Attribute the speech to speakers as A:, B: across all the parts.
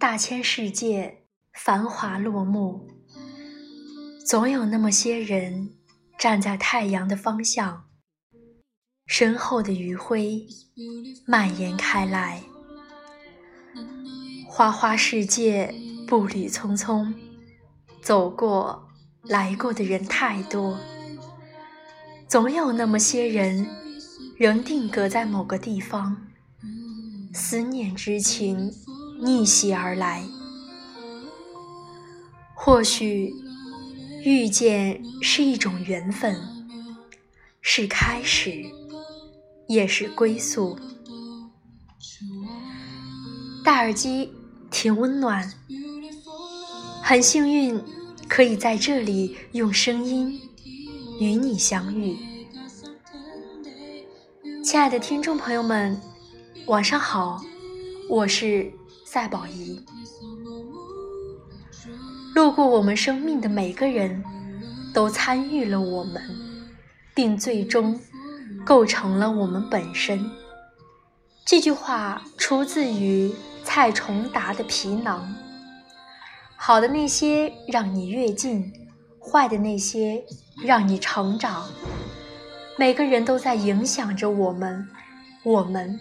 A: 大千世界繁华落幕，总有那么些人站在太阳的方向，身后的余晖蔓延开来。花花世界步履匆匆，走过来过的人太多，总有那么些人仍定格在某个地方，思念之情。逆袭而来，或许遇见是一种缘分，是开始，也是归宿。戴耳机挺温暖，很幸运可以在这里用声音与你相遇。亲爱的听众朋友们，晚上好，我是。赛宝仪，路过我们生命的每个人，都参与了我们，并最终构成了我们本身。这句话出自于蔡崇达的《皮囊》。好的那些让你跃进，坏的那些让你成长。每个人都在影响着我们，我们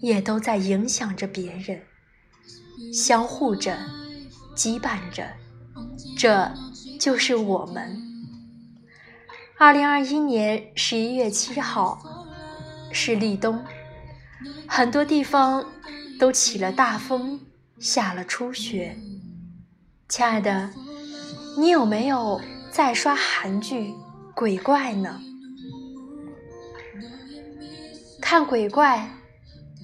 A: 也都在影响着别人。相互着，羁绊着，这就是我们。二零二一年十一月七号是立冬，很多地方都起了大风，下了初雪。亲爱的，你有没有在刷韩剧《鬼怪》呢？看鬼怪，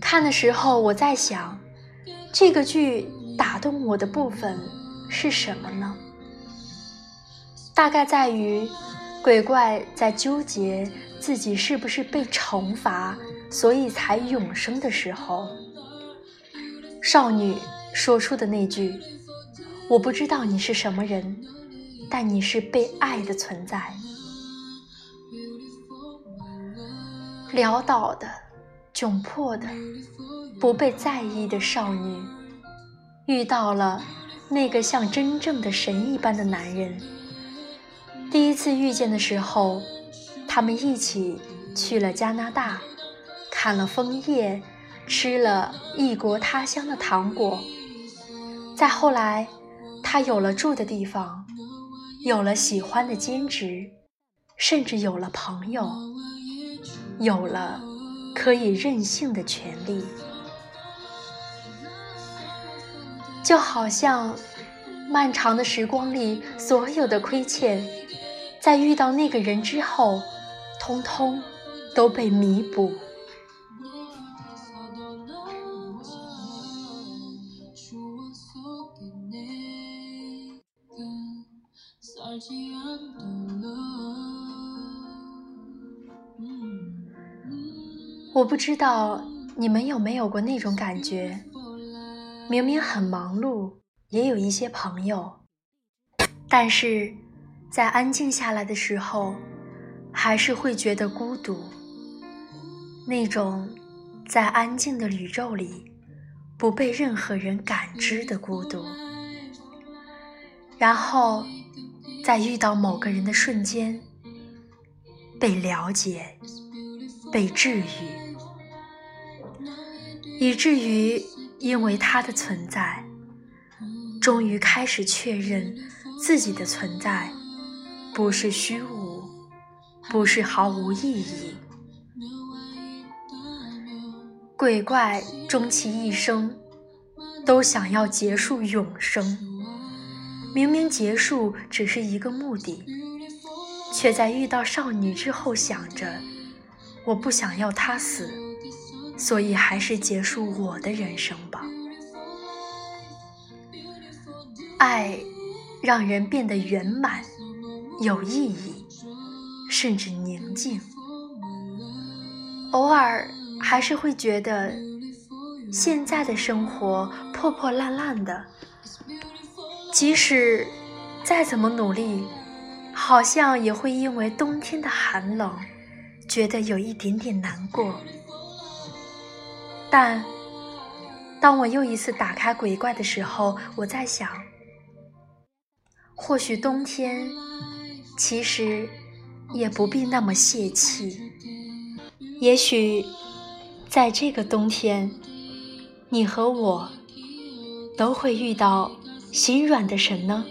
A: 看的时候我在想。这个剧打动我的部分是什么呢？大概在于鬼怪在纠结自己是不是被惩罚，所以才永生的时候，少女说出的那句：“我不知道你是什么人，但你是被爱的存在。”潦倒的。窘迫的、不被在意的少女，遇到了那个像真正的神一般的男人。第一次遇见的时候，他们一起去了加拿大，砍了枫叶，吃了异国他乡的糖果。再后来，他有了住的地方，有了喜欢的兼职，甚至有了朋友，有了。可以任性的权利，就好像漫长的时光里所有的亏欠，在遇到那个人之后，通通都被弥补。我不知道你们有没有过那种感觉，明明很忙碌，也有一些朋友，但是在安静下来的时候，还是会觉得孤独。那种在安静的宇宙里不被任何人感知的孤独。然后在遇到某个人的瞬间，被了解，被治愈。以至于因为他的存在，终于开始确认自己的存在不是虚无，不是毫无意义。鬼怪终其一生都想要结束永生，明明结束只是一个目的，却在遇到少女之后想着：我不想要她死。所以，还是结束我的人生吧。爱让人变得圆满、有意义，甚至宁静。偶尔还是会觉得，现在的生活破破烂烂的，即使再怎么努力，好像也会因为冬天的寒冷，觉得有一点点难过。但当我又一次打开鬼怪的时候，我在想，或许冬天其实也不必那么泄气。也许在这个冬天，你和我都会遇到心软的神呢。